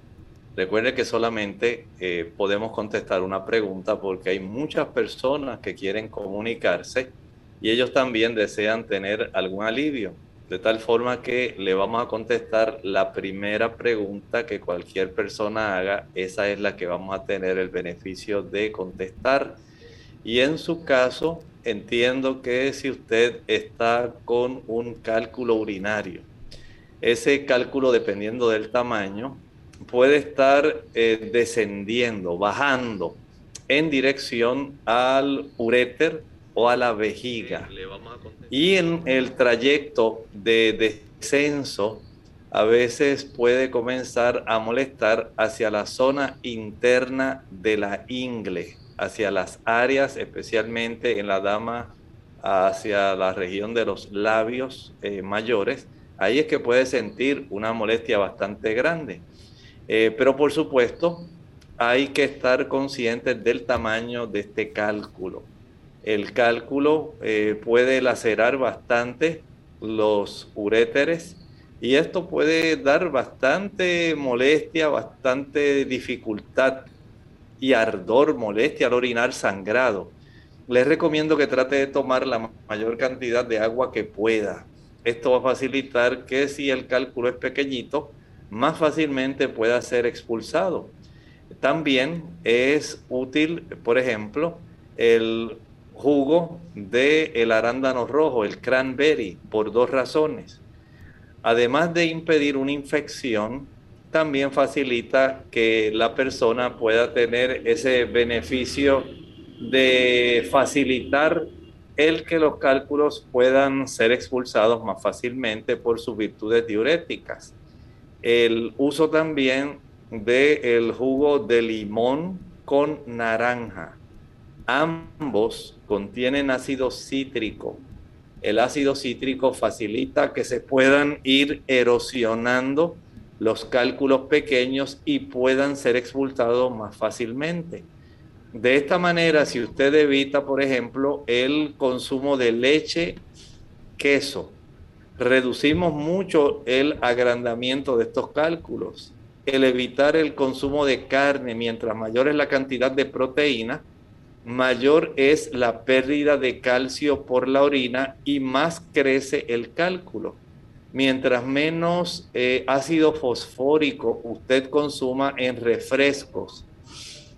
recuerde que solamente eh, podemos contestar una pregunta porque hay muchas personas que quieren comunicarse y ellos también desean tener algún alivio. De tal forma que le vamos a contestar la primera pregunta que cualquier persona haga. Esa es la que vamos a tener el beneficio de contestar. Y en su caso, entiendo que si usted está con un cálculo urinario, ese cálculo, dependiendo del tamaño, puede estar eh, descendiendo, bajando en dirección al uréter o a la vejiga. Y en el trayecto de descenso, a veces puede comenzar a molestar hacia la zona interna de la ingle hacia las áreas, especialmente en la dama, hacia la región de los labios eh, mayores, ahí es que puede sentir una molestia bastante grande. Eh, pero por supuesto, hay que estar conscientes del tamaño de este cálculo. El cálculo eh, puede lacerar bastante los uréteres y esto puede dar bastante molestia, bastante dificultad y ardor, molestia al orinar, sangrado. Les recomiendo que trate de tomar la mayor cantidad de agua que pueda. Esto va a facilitar que si el cálculo es pequeñito, más fácilmente pueda ser expulsado. También es útil, por ejemplo, el jugo de el arándano rojo, el cranberry, por dos razones. Además de impedir una infección, también facilita que la persona pueda tener ese beneficio de facilitar el que los cálculos puedan ser expulsados más fácilmente por sus virtudes diuréticas. El uso también del jugo de limón con naranja. Ambos contienen ácido cítrico. El ácido cítrico facilita que se puedan ir erosionando los cálculos pequeños y puedan ser expulsados más fácilmente. De esta manera, si usted evita, por ejemplo, el consumo de leche, queso, reducimos mucho el agrandamiento de estos cálculos. El evitar el consumo de carne, mientras mayor es la cantidad de proteína, mayor es la pérdida de calcio por la orina y más crece el cálculo. Mientras menos eh, ácido fosfórico usted consuma en refrescos,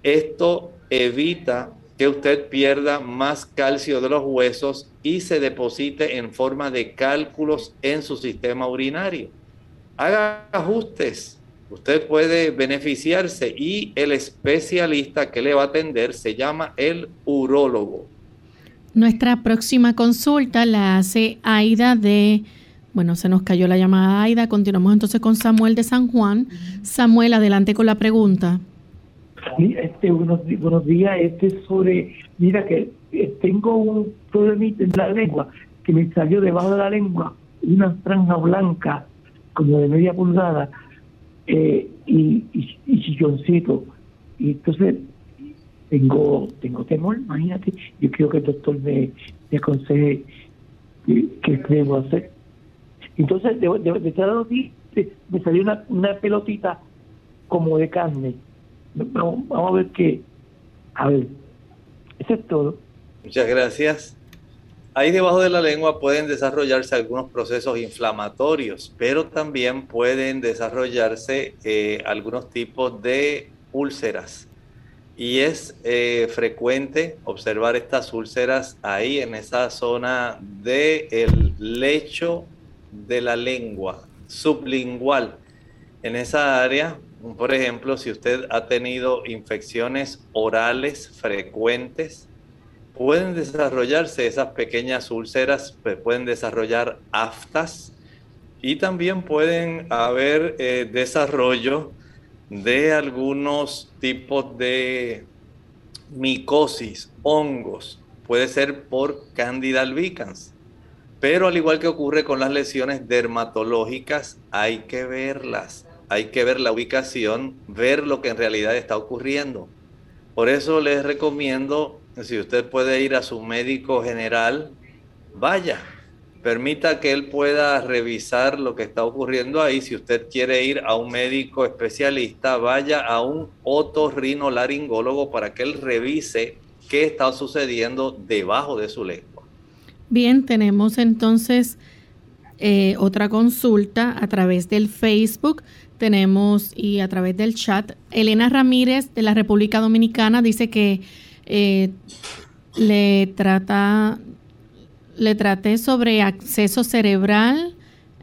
esto evita que usted pierda más calcio de los huesos y se deposite en forma de cálculos en su sistema urinario. Haga ajustes, usted puede beneficiarse y el especialista que le va a atender se llama el urólogo. Nuestra próxima consulta la hace Aida de, bueno, se nos cayó la llamada Aida, continuamos entonces con Samuel de San Juan. Samuel, adelante con la pregunta. Este, buenos, buenos días, este sobre, mira que eh, tengo un problemita en la lengua, que me salió debajo de la lengua una franja blanca, como de media pulgada, eh, y, y, y chilloncito. Y entonces tengo tengo temor, imagínate, yo quiero que el doctor me, me aconseje qué, debo hacer. Entonces, de, de, de, me salió una, pelotita como de carne Vamos, a ver qué. A ver, eso es todo. Muchas gracias. Ahí debajo de la lengua pueden desarrollarse algunos procesos inflamatorios, pero también pueden desarrollarse eh, algunos tipos de úlceras. Y es eh, frecuente observar estas úlceras ahí en esa zona del lecho de la lengua, sublingual. En esa área por ejemplo, si usted ha tenido infecciones orales frecuentes, pueden desarrollarse esas pequeñas úlceras, pues, pueden desarrollar aftas y también pueden haber eh, desarrollo de algunos tipos de micosis, hongos, puede ser por Candida albicans. Pero al igual que ocurre con las lesiones dermatológicas, hay que verlas hay que ver la ubicación, ver lo que en realidad está ocurriendo. Por eso les recomiendo, si usted puede ir a su médico general, vaya, permita que él pueda revisar lo que está ocurriendo ahí. Si usted quiere ir a un médico especialista, vaya a un otorrinolaringólogo para que él revise qué está sucediendo debajo de su lengua. Bien, tenemos entonces eh, otra consulta a través del Facebook tenemos y a través del chat. Elena Ramírez de la República Dominicana dice que eh, le trata le traté sobre acceso cerebral.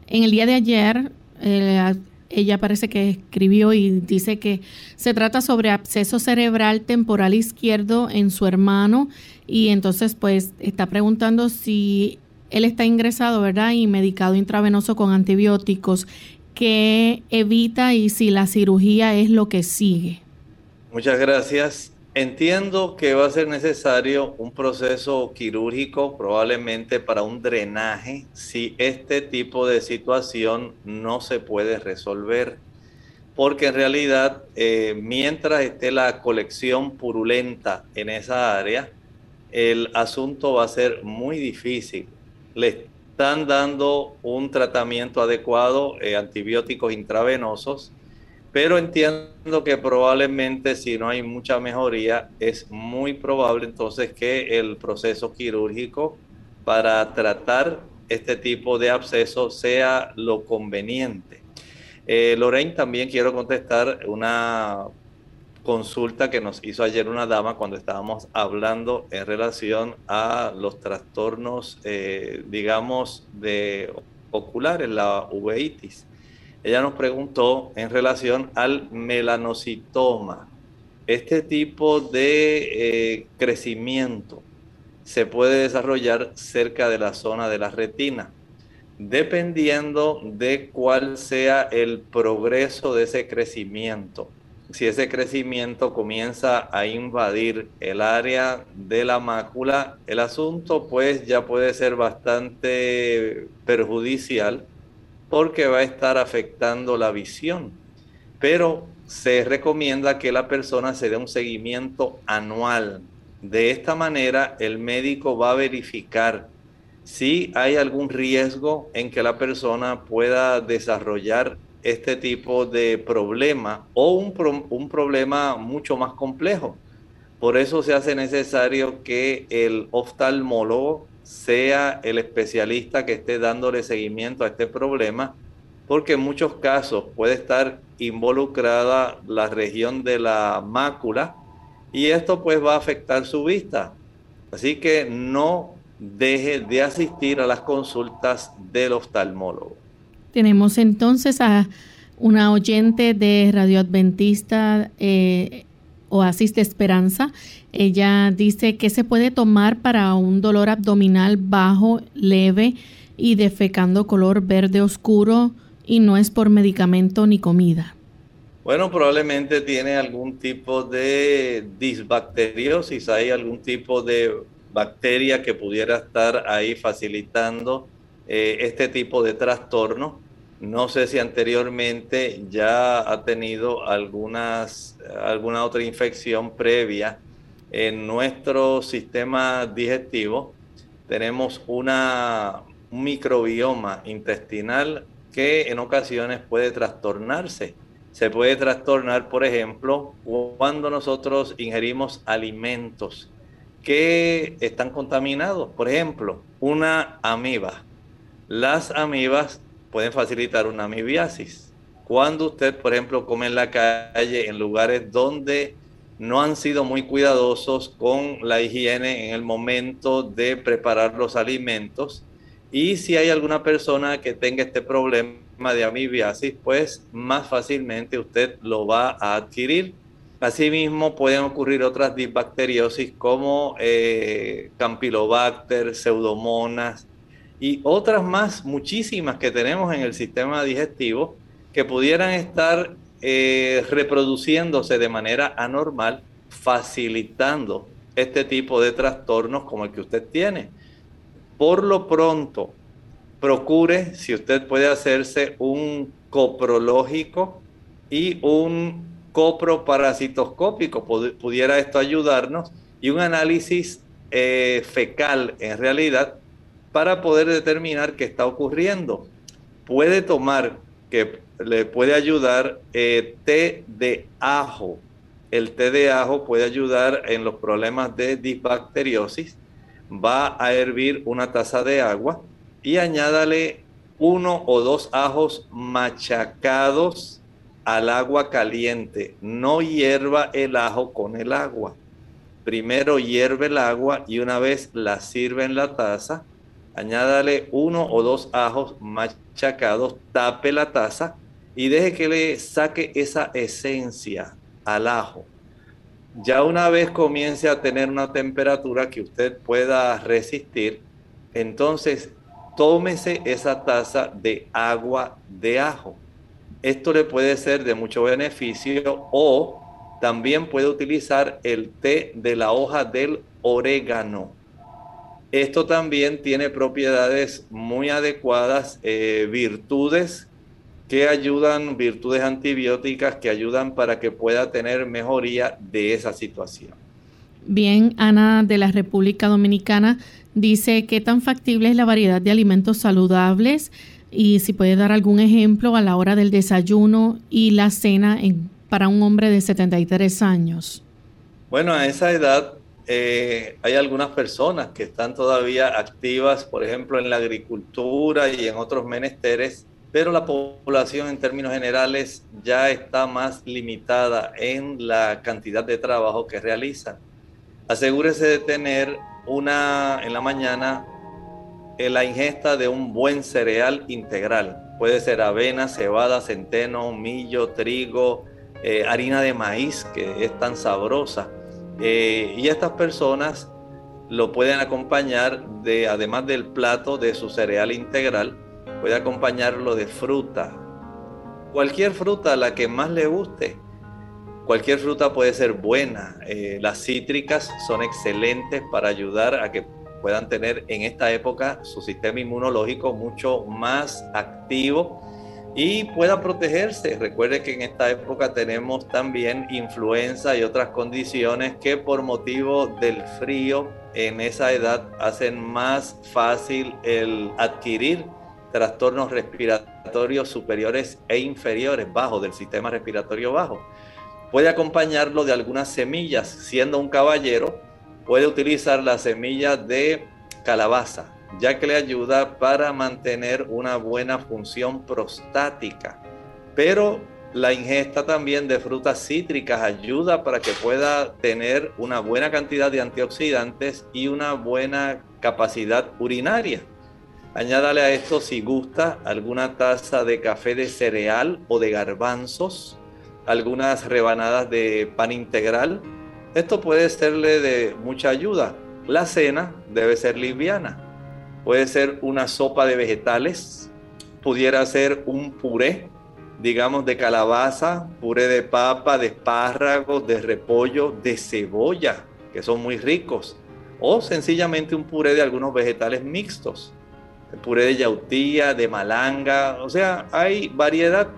En el día de ayer, eh, ella parece que escribió y dice que se trata sobre absceso cerebral temporal izquierdo en su hermano y entonces pues está preguntando si él está ingresado, ¿verdad? Y medicado intravenoso con antibióticos que evita y si la cirugía es lo que sigue. Muchas gracias. Entiendo que va a ser necesario un proceso quirúrgico, probablemente para un drenaje, si este tipo de situación no se puede resolver. Porque en realidad, eh, mientras esté la colección purulenta en esa área, el asunto va a ser muy difícil. Le están dando un tratamiento adecuado, eh, antibióticos intravenosos, pero entiendo que probablemente si no hay mucha mejoría, es muy probable entonces que el proceso quirúrgico para tratar este tipo de absceso sea lo conveniente. Eh, Lorraine, también quiero contestar una consulta que nos hizo ayer una dama cuando estábamos hablando en relación a los trastornos, eh, digamos, de oculares, la uveitis. Ella nos preguntó en relación al melanocitoma. Este tipo de eh, crecimiento se puede desarrollar cerca de la zona de la retina, dependiendo de cuál sea el progreso de ese crecimiento. Si ese crecimiento comienza a invadir el área de la mácula, el asunto pues ya puede ser bastante perjudicial porque va a estar afectando la visión. Pero se recomienda que la persona se dé un seguimiento anual. De esta manera, el médico va a verificar si hay algún riesgo en que la persona pueda desarrollar este tipo de problema o un, un problema mucho más complejo. Por eso se hace necesario que el oftalmólogo sea el especialista que esté dándole seguimiento a este problema, porque en muchos casos puede estar involucrada la región de la mácula y esto pues va a afectar su vista. Así que no deje de asistir a las consultas del oftalmólogo. Tenemos entonces a una oyente de Radio Adventista eh, Oasis de Esperanza. Ella dice que se puede tomar para un dolor abdominal bajo, leve y defecando color verde oscuro y no es por medicamento ni comida. Bueno, probablemente tiene algún tipo de disbacteriosis, hay algún tipo de bacteria que pudiera estar ahí facilitando eh, este tipo de trastorno. No sé si anteriormente ya ha tenido algunas, alguna otra infección previa en nuestro sistema digestivo. Tenemos una, un microbioma intestinal que en ocasiones puede trastornarse. Se puede trastornar, por ejemplo, cuando nosotros ingerimos alimentos que están contaminados. Por ejemplo, una amiba. Las amibas pueden facilitar una amibiasis. Cuando usted, por ejemplo, come en la calle en lugares donde no han sido muy cuidadosos con la higiene en el momento de preparar los alimentos, y si hay alguna persona que tenga este problema de amibiasis, pues más fácilmente usted lo va a adquirir. Asimismo, pueden ocurrir otras disbacteriosis como eh, Campylobacter, Pseudomonas, y otras más, muchísimas que tenemos en el sistema digestivo que pudieran estar eh, reproduciéndose de manera anormal, facilitando este tipo de trastornos como el que usted tiene. Por lo pronto, procure, si usted puede hacerse un coprológico y un coproparasitoscópico, pudiera esto ayudarnos, y un análisis eh, fecal en realidad para poder determinar qué está ocurriendo. Puede tomar, que le puede ayudar, eh, té de ajo. El té de ajo puede ayudar en los problemas de disbacteriosis. Va a hervir una taza de agua y añádale uno o dos ajos machacados al agua caliente. No hierva el ajo con el agua. Primero hierve el agua y una vez la sirve en la taza, añádale uno o dos ajos machacados, tape la taza y deje que le saque esa esencia al ajo. Ya una vez comience a tener una temperatura que usted pueda resistir, entonces tómese esa taza de agua de ajo. Esto le puede ser de mucho beneficio o también puede utilizar el té de la hoja del orégano esto también tiene propiedades muy adecuadas, eh, virtudes que ayudan, virtudes antibióticas que ayudan para que pueda tener mejoría de esa situación. Bien, Ana de la República Dominicana dice qué tan factible es la variedad de alimentos saludables y si puede dar algún ejemplo a la hora del desayuno y la cena para un hombre de 73 años. Bueno, a esa edad eh, hay algunas personas que están todavía activas, por ejemplo, en la agricultura y en otros menesteres, pero la población en términos generales ya está más limitada en la cantidad de trabajo que realizan. Asegúrese de tener una en la mañana en la ingesta de un buen cereal integral. Puede ser avena, cebada, centeno, millo, trigo, eh, harina de maíz, que es tan sabrosa. Eh, y estas personas lo pueden acompañar de, además del plato de su cereal integral, puede acompañarlo de fruta. Cualquier fruta, la que más le guste. Cualquier fruta puede ser buena. Eh, las cítricas son excelentes para ayudar a que puedan tener en esta época su sistema inmunológico mucho más activo y pueda protegerse. Recuerde que en esta época tenemos también influenza y otras condiciones que por motivo del frío en esa edad hacen más fácil el adquirir trastornos respiratorios superiores e inferiores, bajos del sistema respiratorio bajo. Puede acompañarlo de algunas semillas, siendo un caballero, puede utilizar la semilla de calabaza, ya que le ayuda para mantener una buena función prostática. Pero la ingesta también de frutas cítricas ayuda para que pueda tener una buena cantidad de antioxidantes y una buena capacidad urinaria. Añádale a esto si gusta alguna taza de café de cereal o de garbanzos, algunas rebanadas de pan integral. Esto puede serle de mucha ayuda. La cena debe ser liviana. Puede ser una sopa de vegetales, pudiera ser un puré, digamos, de calabaza, puré de papa, de espárragos, de repollo, de cebolla, que son muy ricos, o sencillamente un puré de algunos vegetales mixtos puré de yautía, de malanga, o sea, hay variedad.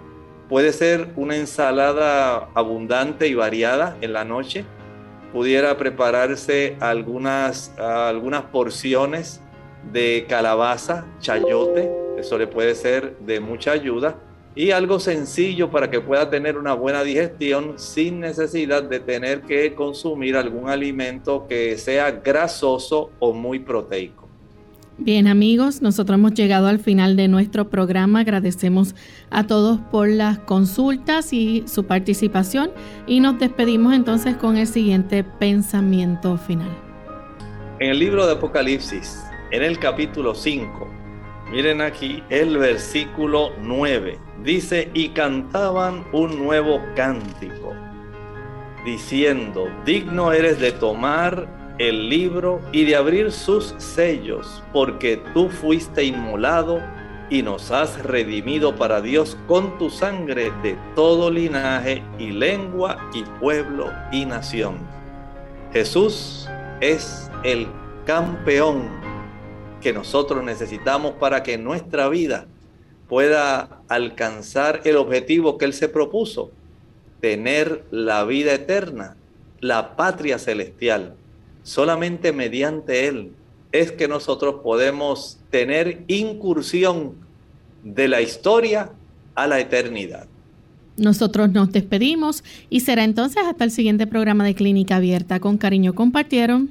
Puede ser una ensalada abundante y variada en la noche. Pudiera prepararse algunas, algunas porciones de calabaza, chayote, eso le puede ser de mucha ayuda. Y algo sencillo para que pueda tener una buena digestión sin necesidad de tener que consumir algún alimento que sea grasoso o muy proteico. Bien amigos, nosotros hemos llegado al final de nuestro programa. Agradecemos a todos por las consultas y su participación y nos despedimos entonces con el siguiente pensamiento final. En el libro de Apocalipsis, en el capítulo 5, miren aquí el versículo 9, dice, y cantaban un nuevo cántico, diciendo, digno eres de tomar el libro y de abrir sus sellos, porque tú fuiste inmolado y nos has redimido para Dios con tu sangre de todo linaje y lengua y pueblo y nación. Jesús es el campeón que nosotros necesitamos para que nuestra vida pueda alcanzar el objetivo que Él se propuso, tener la vida eterna, la patria celestial. Solamente mediante Él es que nosotros podemos tener incursión de la historia a la eternidad. Nosotros nos despedimos y será entonces hasta el siguiente programa de Clínica Abierta. Con cariño compartieron